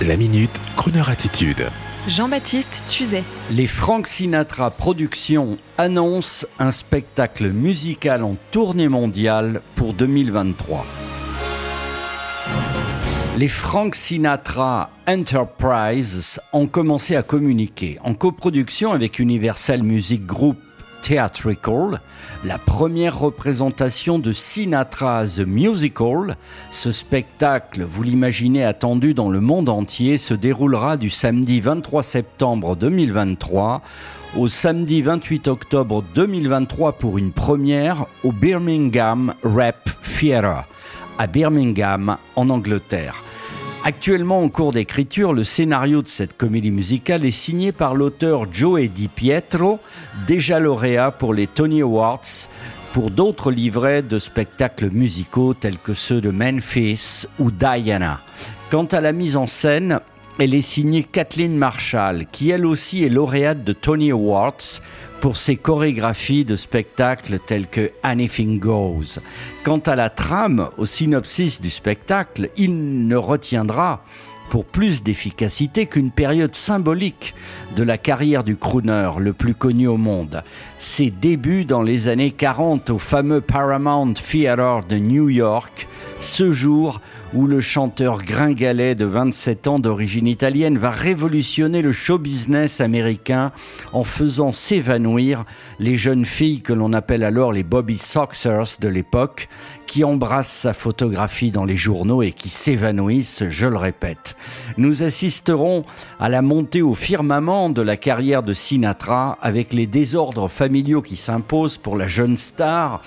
La minute, Kroneur attitude. Jean-Baptiste Tuzet. Les Frank Sinatra Productions annoncent un spectacle musical en tournée mondiale pour 2023. Les Frank Sinatra Enterprises ont commencé à communiquer en coproduction avec Universal Music Group Theatrical, la première représentation de Sinatra The Musical. Ce spectacle, vous l'imaginez attendu dans le monde entier, se déroulera du samedi 23 septembre 2023 au samedi 28 octobre 2023 pour une première au Birmingham Rap Theatre à Birmingham en Angleterre. Actuellement en cours d'écriture, le scénario de cette comédie musicale est signé par l'auteur Joe Di Pietro, déjà lauréat pour les Tony Awards, pour d'autres livrets de spectacles musicaux tels que ceux de Memphis ou Diana. Quant à la mise en scène, elle est signée Kathleen Marshall, qui elle aussi est lauréate de Tony Awards pour ses chorégraphies de spectacles tels que Anything Goes. Quant à la trame, au synopsis du spectacle, il ne retiendra pour plus d'efficacité qu'une période symbolique de la carrière du crooner le plus connu au monde. Ses débuts dans les années 40 au fameux Paramount Theater de New York, ce jour où le chanteur gringalet de 27 ans d'origine italienne va révolutionner le show business américain en faisant s'évanouir les jeunes filles que l'on appelle alors les Bobby Soxers de l'époque, qui embrassent sa photographie dans les journaux et qui s'évanouissent, je le répète. Nous assisterons à la montée au firmament de la carrière de Sinatra avec les désordres familiaux qui s'imposent pour la jeune star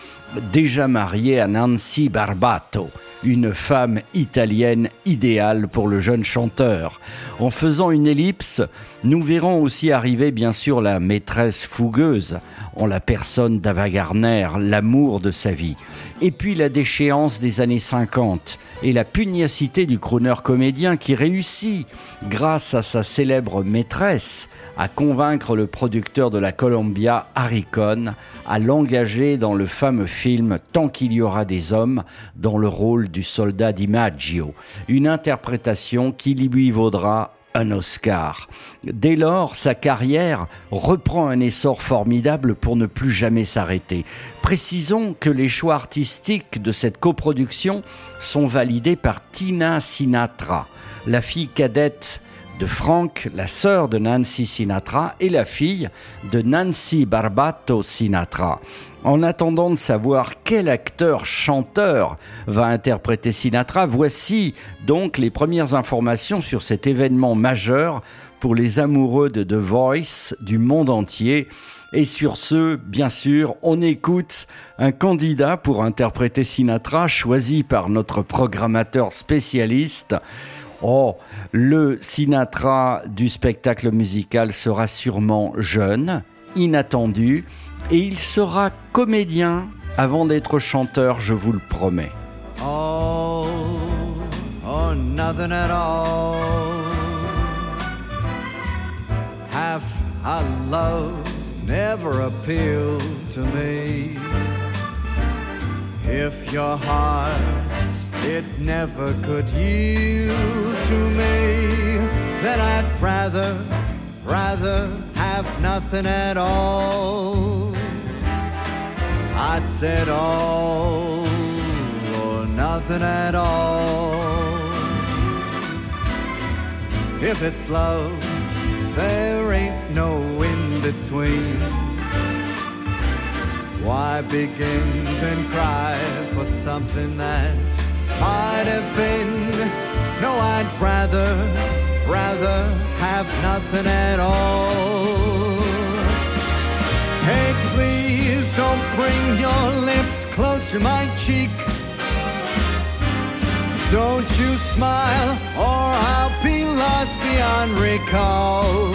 déjà mariée à Nancy Barbato une femme italienne idéale pour le jeune chanteur. En faisant une ellipse, nous verrons aussi arriver bien sûr la maîtresse fougueuse, en la personne d'Ava Gardner, l'amour de sa vie. Et puis la déchéance des années 50 et la pugnacité du crooner comédien qui réussit, grâce à sa célèbre maîtresse, à convaincre le producteur de la Columbia, Harry Cohn, à l'engager dans le fameux film Tant qu'il y aura des hommes, dans le rôle du soldat DiMaggio. Une interprétation qui lui vaudra un Oscar. Dès lors, sa carrière reprend un essor formidable pour ne plus jamais s'arrêter. Précisons que les choix artistiques de cette coproduction sont validés par Tina Sinatra, la fille cadette de Frank, la sœur de Nancy Sinatra, et la fille de Nancy Barbato Sinatra. En attendant de savoir quel acteur-chanteur va interpréter Sinatra, voici donc les premières informations sur cet événement majeur pour les amoureux de The Voice du monde entier. Et sur ce, bien sûr, on écoute un candidat pour interpréter Sinatra choisi par notre programmateur spécialiste. Oh, le Sinatra du spectacle musical sera sûrement jeune, inattendu, et il sera comédien. Avant d'être chanteur, je vous le promets. It never could yield to me, that I'd rather, rather have nothing at all. I said all or nothing at all. If it's love, there ain't no in between. Why begin and cry for something that might have been? No, I'd rather, rather have nothing at all. Hey, please don't bring your lips close to my cheek. Don't you smile, or I'll be lost beyond recall.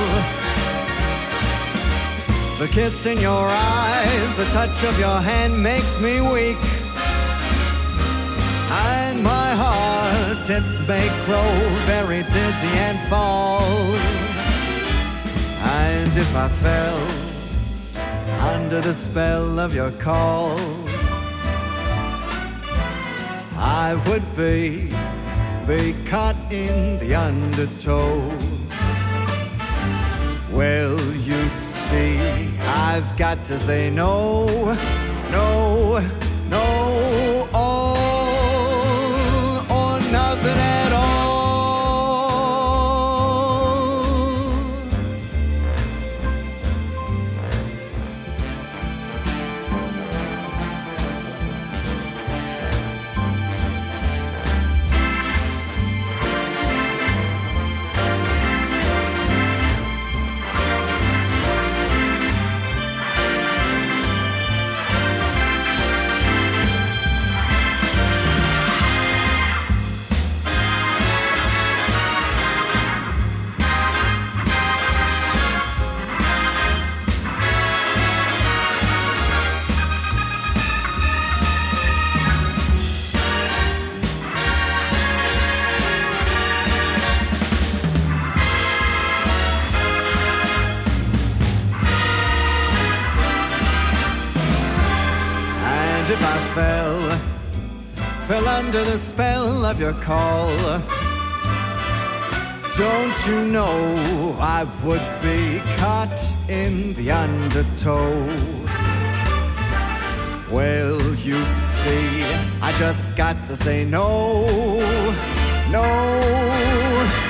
The kiss in your eyes, the touch of your hand makes me weak. It may grow very dizzy and fall. And if I fell under the spell of your call, I would be be caught in the undertow. Well, you see, I've got to say no, no, if I fell, fell under the spell of your call, don't you know I would be caught in the undertow? Well, you see, I just got to say no, no,